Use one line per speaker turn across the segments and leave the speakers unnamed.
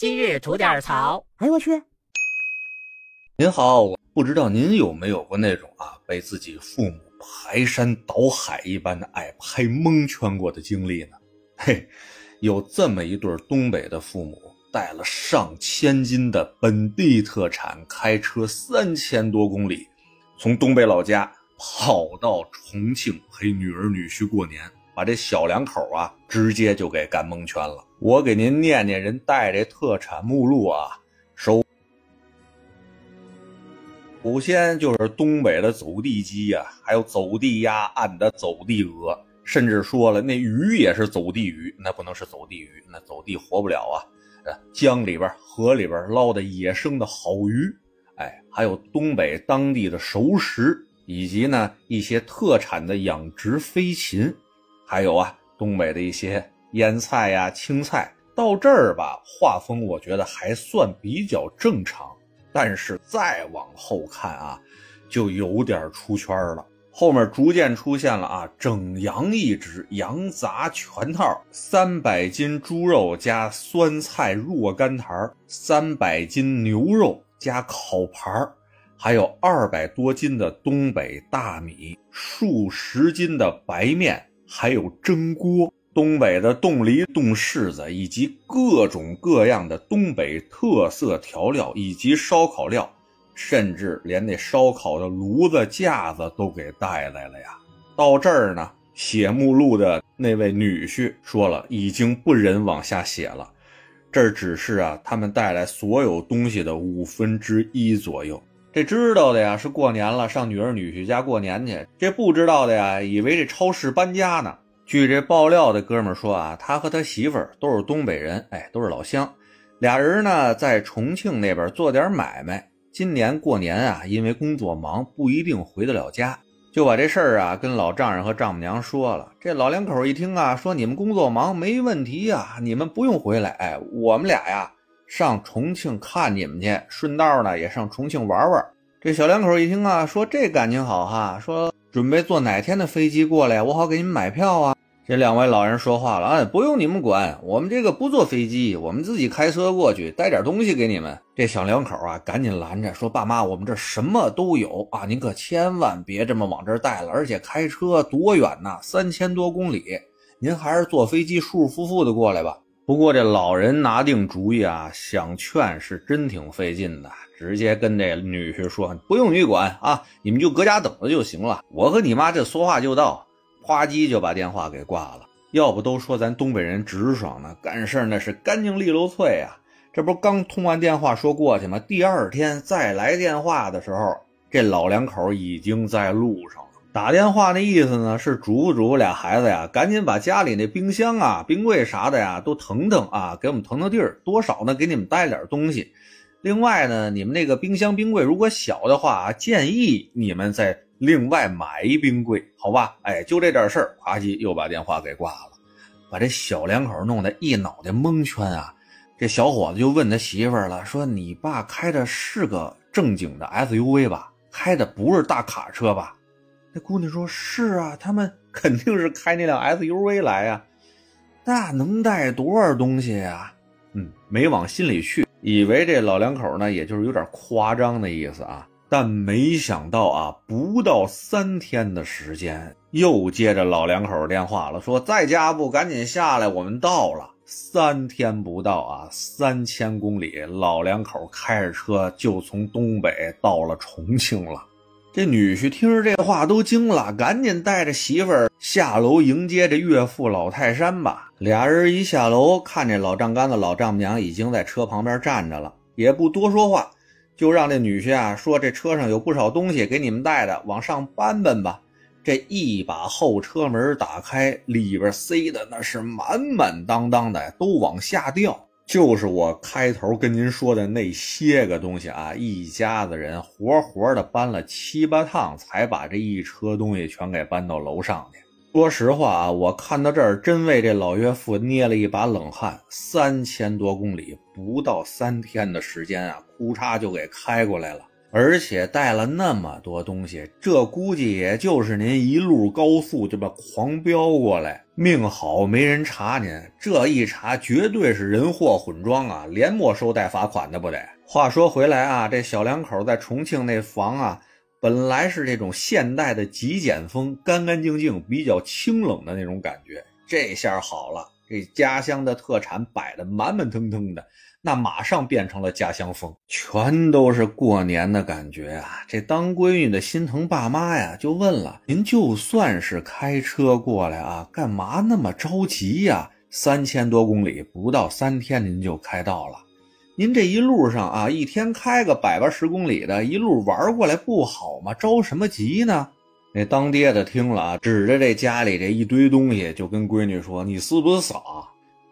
今日吐点槽。
哎呦我去！
您好，我不知道您有没有过那种啊，被自己父母排山倒海一般的爱拍蒙圈过的经历呢？嘿，有这么一对东北的父母，带了上千斤的本地特产，开车三千多公里，从东北老家跑到重庆陪女儿女婿过年。把这小两口啊，直接就给干蒙圈了。我给您念念人带这特产目录啊。首首先就是东北的走地鸡呀，还有走地鸭、按的走地鹅，甚至说了那鱼也是走地鱼，那不能是走地鱼，那走地活不了啊。江里边、河里边捞的野生的好鱼，哎，还有东北当地的熟食，以及呢一些特产的养殖飞禽。还有啊，东北的一些腌菜呀、青菜，到这儿吧，画风我觉得还算比较正常。但是再往后看啊，就有点出圈了。后面逐渐出现了啊，整羊一只，羊杂全套，三百斤猪肉加酸菜若干坛三百斤牛肉加烤盘还有二百多斤的东北大米，数十斤的白面。还有蒸锅、东北的冻梨、冻柿子，以及各种各样的东北特色调料，以及烧烤料，甚至连那烧烤的炉子、架子都给带来了呀。到这儿呢，写目录的那位女婿说了，已经不忍往下写了。这只是啊，他们带来所有东西的五分之一左右。这知道的呀，是过年了，上女儿女婿家过年去。这不知道的呀，以为这超市搬家呢。据这爆料的哥们说啊，他和他媳妇儿都是东北人，哎，都是老乡。俩人呢在重庆那边做点买卖。今年过年啊，因为工作忙，不一定回得了家，就把这事儿啊跟老丈人和丈母娘说了。这老两口一听啊，说你们工作忙没问题呀，你们不用回来。哎，我们俩呀。上重庆看你们去，顺道呢也上重庆玩玩。这小两口一听啊，说这感情好哈，说准备坐哪天的飞机过来，我好给你们买票啊。这两位老人说话了，哎，不用你们管，我们这个不坐飞机，我们自己开车过去，带点东西给你们。这小两口啊，赶紧拦着说：“爸妈，我们这什么都有啊，您可千万别这么往这儿带了，而且开车多远呐，三千多公里，您还是坐飞机舒舒服服的过来吧。”不过这老人拿定主意啊，想劝是真挺费劲的，直接跟这女婿说：“不用你管啊，你们就搁家等着就行了。我和你妈这说话就到，啪叽就把电话给挂了。要不都说咱东北人直爽呢，干事那是干净利落脆啊。这不刚通完电话说过去吗？第二天再来电话的时候，这老两口已经在路上了。”打电话那意思呢，是嘱咐嘱咐俩孩子呀，赶紧把家里那冰箱啊、冰柜啥的呀都腾腾啊，给我们腾腾地儿，多少呢？给你们带点东西。另外呢，你们那个冰箱、冰柜如果小的话啊，建议你们再另外买一冰柜，好吧？哎，就这点事儿，咵叽又把电话给挂了，把这小两口弄得一脑袋蒙圈啊。这小伙子就问他媳妇儿了，说：“你爸开的是个正经的 SUV 吧？开的不是大卡车吧？”那姑娘说：“是啊，他们 肯定是开那辆 SUV 来呀，那能带多少东西呀？”嗯，没往心里去，以为这老两口呢，也就是有点夸张的意思啊。但没想到啊，不到三天的时间，又接着老两口电话了，说：“在家不？赶紧下来，我们到了。”三天不到啊，三千公里，老两口开着车就从东北到了重庆了。这女婿听着这话都惊了，赶紧带着媳妇儿下楼迎接这岳父老泰山吧。俩人一下楼，看这老丈杆子、老丈母娘已经在车旁边站着了，也不多说话，就让这女婿啊说：“这车上有不少东西给你们带的，往上搬搬吧。”这一把后车门打开，里边塞的那是满满当当的，都往下掉。就是我开头跟您说的那些个东西啊，一家子人活活的搬了七八趟，才把这一车东西全给搬到楼上去。说实话啊，我看到这儿真为这老岳父捏了一把冷汗。三千多公里，不到三天的时间啊，哭嚓就给开过来了。而且带了那么多东西，这估计也就是您一路高速这么狂飙过来，命好没人查您。这一查，绝对是人货混装啊，连没收带罚款的不得。话说回来啊，这小两口在重庆那房啊，本来是这种现代的极简风，干干净净，比较清冷的那种感觉。这下好了，这家乡的特产摆的满满腾腾的。那马上变成了家乡风，全都是过年的感觉啊！这当闺女的心疼爸妈呀，就问了：“您就算是开车过来啊，干嘛那么着急呀？三千多公里，不到三天您就开到了。您这一路上啊，一天开个百八十公里的，一路玩过来不好吗？着什么急呢？”那当爹的听了啊，指着这家里这一堆东西，就跟闺女说：“你是不是傻？”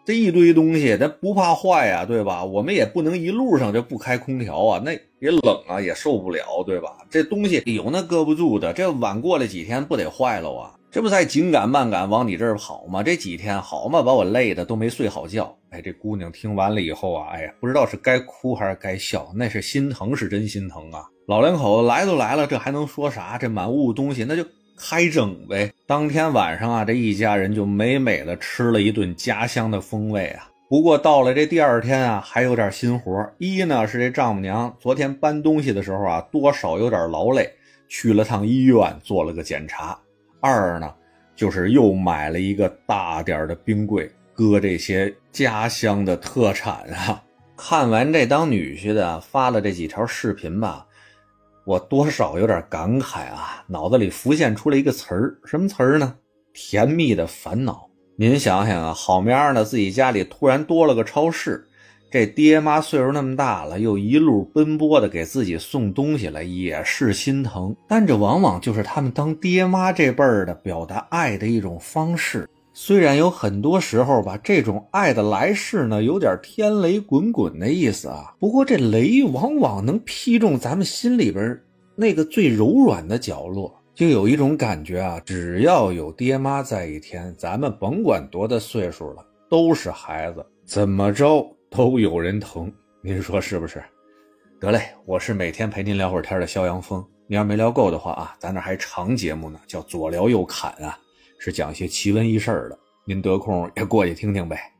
这一堆东西，咱不怕坏呀，对吧？我们也不能一路上就不开空调啊，那也冷啊，也受不了，对吧？这东西有那搁不住的，这晚过来几天不得坏了啊？这不才紧赶慢赶往你这儿跑吗？这几天好嘛，把我累的都没睡好觉。哎，这姑娘听完了以后啊，哎呀，不知道是该哭还是该笑，那是心疼，是真心疼啊！老两口子来都来了，这还能说啥？这满屋东西，那就。开整呗！当天晚上啊，这一家人就美美的吃了一顿家乡的风味啊。不过到了这第二天啊，还有点心活。一呢是这丈母娘昨天搬东西的时候啊，多少有点劳累，去了趟医院做了个检查。二呢就是又买了一个大点的冰柜，搁这些家乡的特产啊。看完这当女婿的发了这几条视频吧。我多少有点感慨啊，脑子里浮现出了一个词儿，什么词儿呢？甜蜜的烦恼。您想想啊，好面儿的自己家里突然多了个超市，这爹妈岁数那么大了，又一路奔波的给自己送东西来，也是心疼。但这往往就是他们当爹妈这辈儿的表达爱的一种方式。虽然有很多时候吧，这种爱的来势呢，有点天雷滚滚的意思啊。不过这雷往往能劈中咱们心里边那个最柔软的角落，就有一种感觉啊，只要有爹妈在一天，咱们甭管多大岁数了，都是孩子，怎么着都有人疼。您说是不是？得嘞，我是每天陪您聊会儿天的肖阳峰。你要没聊够的话啊，咱那还长节目呢，叫左聊右侃啊。是讲些奇闻异事的，您得空也过去听听呗。